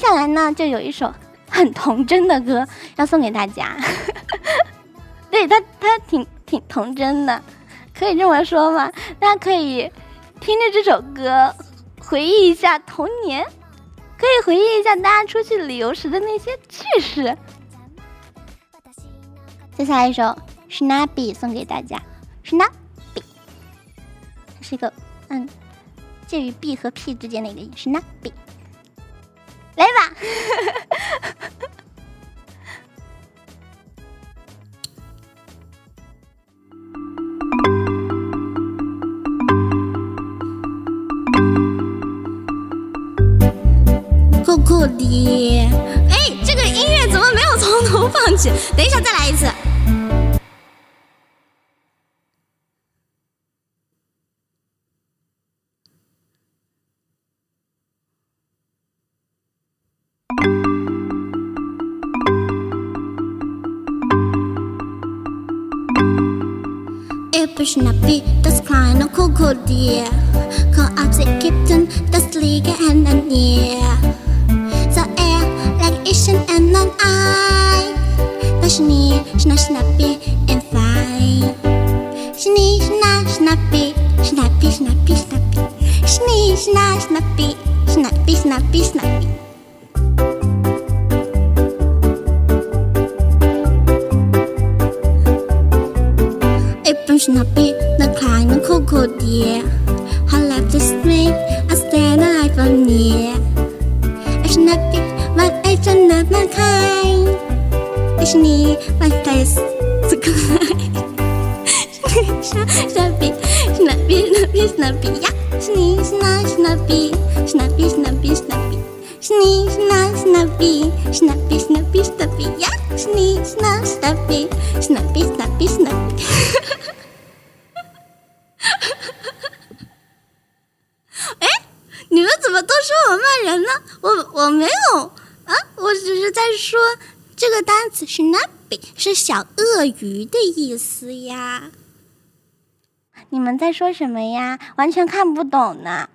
接下来呢，就有一首很童真的歌要送给大家。对他，他挺挺童真的，可以这么说吗？大家可以听着这首歌，回忆一下童年，可以回忆一下大家出去旅游时的那些趣事。接下来一首《Snappy》送给大家，《Snappy》它是一个嗯介于 B 和 P 之间的一个音，《Snappy》。来吧。酷酷的，哎，这个音乐怎么没有从头放起？等一下，再来一次。Episch Nappi, das kleine Krokodil, kommt aus Ägypten, das liegt in der Nähe. So er leg ich in einen Ei, der Schnee, Schna, Schnappi, im Fein. Schnee, Schna, Schnappi, Schnappi, Schnappi, Schnappi, Schnee, Schna, Schnappi, Schnappi, Schnappi, Schnappi. Apron snappy, the climbing cocoa deer. Her left is me, I stand alive from near. I snappy, but I do not my kind. I sneer, my face, the kind. Snappy, snappy, snappy, snappy, yeah. Snee, snap, snappy, snappy, snappy, snappy. Snee, snap, snappy, snappy, snappy, snappy, yeah. Snee, snap, snappy, snappy, snappy, snappy. 说我骂人呢？我我没有啊，我只是在说这个单词是 n a p p y 是小鳄鱼的意思呀。你们在说什么呀？完全看不懂呢。